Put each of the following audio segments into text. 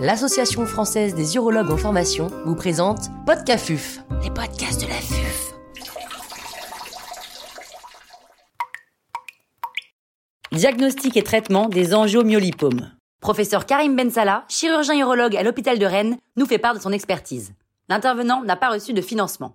l'Association française des urologues en formation vous présente Podcafuf, les podcasts de la FUF. Diagnostic et traitement des angiomyolipomes. Professeur Karim Bensala, chirurgien urologue à l'hôpital de Rennes, nous fait part de son expertise. L'intervenant n'a pas reçu de financement.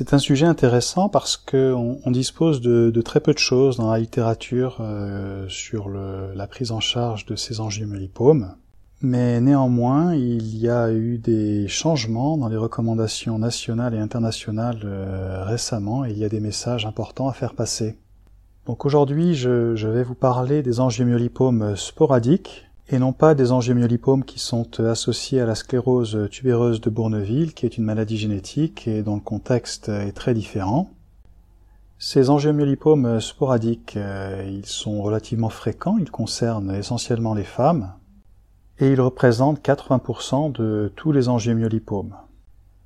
C'est un sujet intéressant parce qu'on on dispose de, très peu de choses dans la littérature euh, sur la prise en charge de ces angiomyolipomes, mais néanmoins il y a eu des changements dans les recommandations nationales et internationales euh, récemment et il y a des messages importants à faire passer. Donc aujourd'hui je, je vais vous parler des angiomyolipomes sporadiques et non pas des angiomyolipomes qui sont associés à la sclérose tubéreuse de Bourneville, qui est une maladie génétique et dont le contexte est très différent. Ces angiomyolipomes sporadiques, euh, ils sont relativement fréquents, ils concernent essentiellement les femmes, et ils représentent 80% de tous les angiomyolipomes.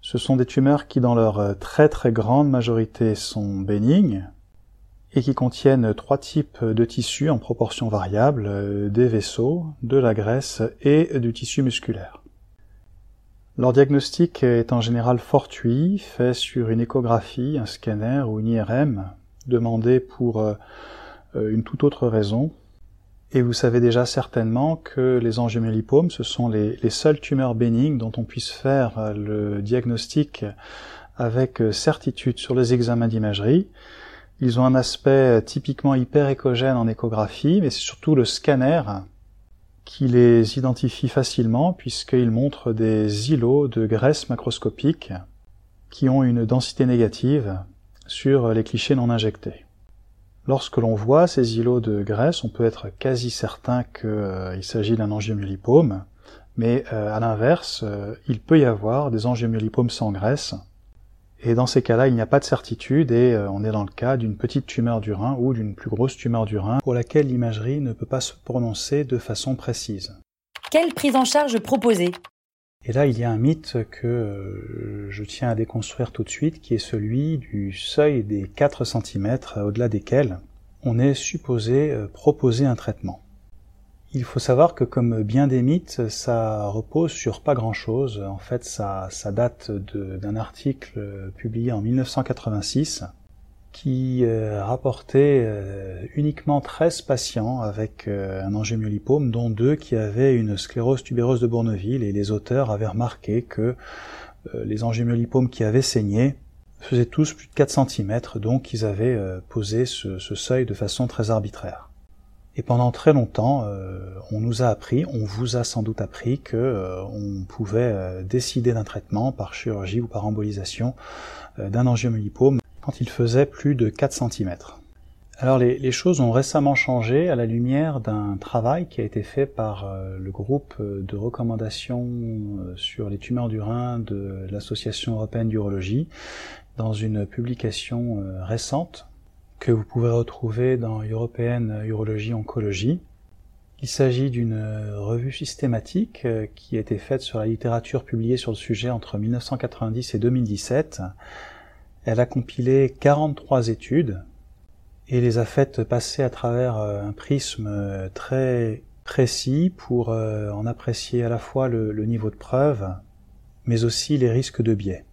Ce sont des tumeurs qui, dans leur très très grande majorité, sont bénignes, et qui contiennent trois types de tissus en proportion variable, euh, des vaisseaux, de la graisse et du tissu musculaire. Leur diagnostic est en général fortuit, fait sur une échographie, un scanner ou une IRM, demandé pour euh, une toute autre raison. Et vous savez déjà certainement que les angiomyolipomes, ce sont les, les seules tumeurs bénignes dont on puisse faire euh, le diagnostic avec certitude sur les examens d'imagerie, ils ont un aspect typiquement hyper écogène en échographie, mais c'est surtout le scanner qui les identifie facilement puisqu'ils montrent des îlots de graisse macroscopique qui ont une densité négative sur les clichés non injectés. Lorsque l'on voit ces îlots de graisse, on peut être quasi certain qu'il s'agit d'un angiomyolipome, mais euh, à l'inverse, euh, il peut y avoir des angiomyolipomes sans graisse, et dans ces cas-là, il n'y a pas de certitude et euh, on est dans le cas d'une petite tumeur du rein ou d'une plus grosse tumeur du rein pour laquelle l'imagerie ne peut pas se prononcer de façon précise. Quelle prise en charge proposée Et là, il y a un mythe que euh, je tiens à déconstruire tout de suite, qui est celui du seuil des 4 cm au-delà desquels on est supposé euh, proposer un traitement. Il faut savoir que comme bien des mythes, ça repose sur pas grand-chose. En fait, ça, date d'un article publié en 1986 qui euh, rapportait euh, uniquement 13 patients avec euh, un angiomyolipome, dont deux qui avaient une sclérose tubéreuse de Bourneville, et les auteurs avaient remarqué que les angiomyolipomes qui avaient saigné faisaient tous plus de 4 cm, donc ils avaient posé ce seuil de façon très arbitraire. Et pendant très longtemps, euh, on nous a appris, on vous a sans doute appris que euh, on pouvait euh, décider d'un traitement par chirurgie ou par embolisation d'un angiomyolipome quand il faisait plus de 4 cm. Alors les, choses ont récemment changé à la lumière d'un travail qui a été fait par le groupe de recommandation sur les tumeurs du rein de l'Association européenne d'urologie dans une publication récente que vous pouvez retrouver dans European Urology Oncology. Il s'agit d'une revue systématique euh, qui a été faite sur la littérature publiée sur le sujet entre 1990 et 2017. Elle a compilé 43 études et les a faites passer à travers euh, un prisme euh, très précis pour en apprécier à la fois le, niveau de preuve, mais aussi les risques de biais.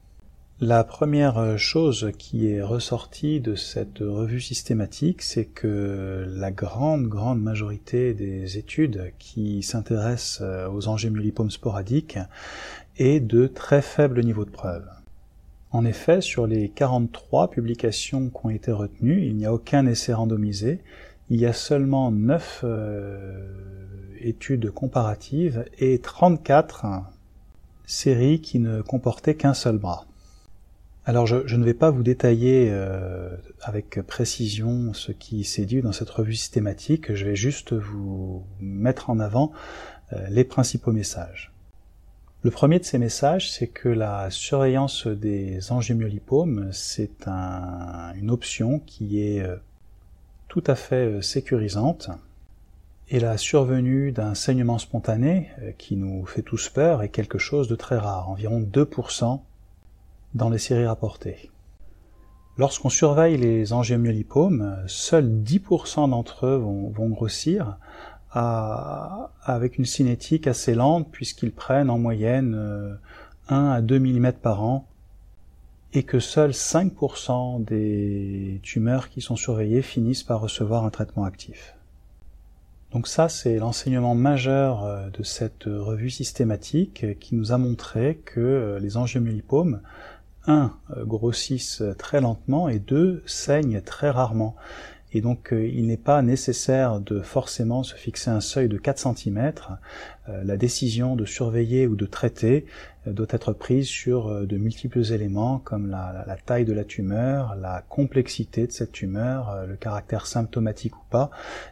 La première chose qui est ressortie de cette revue systématique, c'est que la grande, grande majorité des études qui s'intéressent aux angiomulipomes sporadiques est de très faible niveau de preuve. En effet, sur les 43 publications qui ont été retenues, il n'y a aucun essai randomisé, il y a seulement 9 euh, études comparatives et 34 séries qui ne comportaient qu'un seul bras. Alors je, ne vais pas vous détailler euh, avec précision ce qui s'est dit dans cette revue systématique, je vais juste vous mettre en avant euh, les principaux messages. Le premier de ces messages, c'est que la surveillance des angiomyolipomes, c'est une option qui est euh, tout à fait sécurisante. Et la survenue d'un saignement spontané, qui nous fait tous peur, est quelque chose de très rare, environ 2% dans les séries rapportées. Lorsqu'on surveille les angiomyolipomes, seuls 10% d'entre eux vont, grossir avec une cinétique assez lente puisqu'ils prennent en moyenne 1 euh, à 2 mm par an et que seuls 5% des tumeurs qui sont surveillées finissent par recevoir un traitement actif. Donc ça, c'est l'enseignement majeur euh, de cette revue systématique qui nous a montré que euh, les angiomyolipomes, un, euh, grossissent très lentement et deux, saignent très rarement. Et donc euh, il n'est pas nécessaire de forcément se fixer un seuil de 4 cm. Euh, la décision de surveiller ou de traiter doit être prise sur de multiples éléments comme la, taille de la tumeur, la complexité de cette tumeur, le caractère symptomatique ou pas,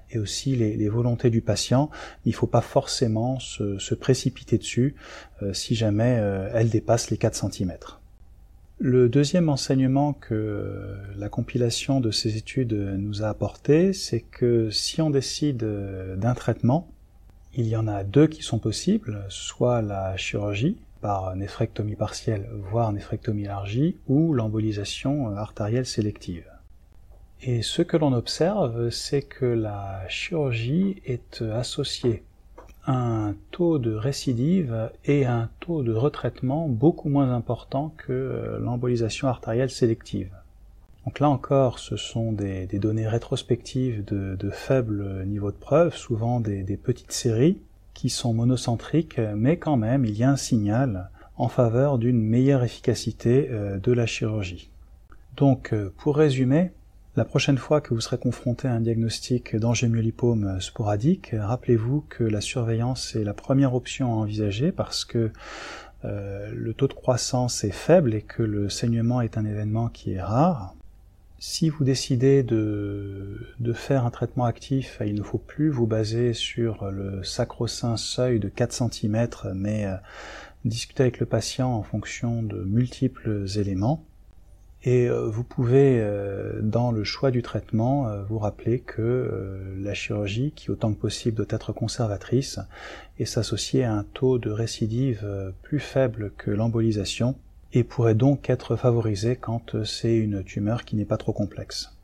et aussi les, volontés du patient. Il ne faut pas forcément se, se précipiter dessus si jamais elle dépasse les 4 cm. Le deuxième enseignement que la compilation de ces études nous a apporté, c'est que si on décide d'un traitement, il y en a deux qui sont possibles, soit la chirurgie par néphrectomie partielle, voire néphrectomie élargie, ou l'embolisation artérielle sélective. Et ce que l'on observe, c'est que la chirurgie est associée un taux de récidive et un taux de retraitement beaucoup moins important que euh, l'embolisation artérielle sélective. Donc là encore, ce sont des, données rétrospectives de, faible niveau de preuve, souvent des, petites séries qui sont monocentriques, mais quand même il y a un signal en faveur d'une meilleure efficacité euh, de la chirurgie. Donc euh, pour résumer, la prochaine fois que vous serez confronté à un diagnostic d'angiomiolipome sporadique, rappelez-vous que la surveillance est la première option à envisager parce que euh, le taux de croissance est faible et que le saignement est un événement qui est rare. Si vous décidez de, de faire un traitement actif, il ne faut plus vous baser sur le sacro-saint seuil de 4 cm, mais euh, discuter avec le patient en fonction de multiples éléments. Et euh, vous pouvez, euh, dans le choix du traitement, euh, vous rappeler que la chirurgie, qui autant que possible doit être conservatrice, et s'associer à un taux de récidive plus faible que l'embolisation, et pourrait donc être favorisée quand c'est une tumeur qui n'est pas trop complexe.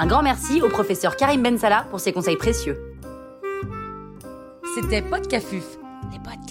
Un grand merci au professeur Karim Bensala pour ses conseils précieux. C'était Podcafuf, les podcasts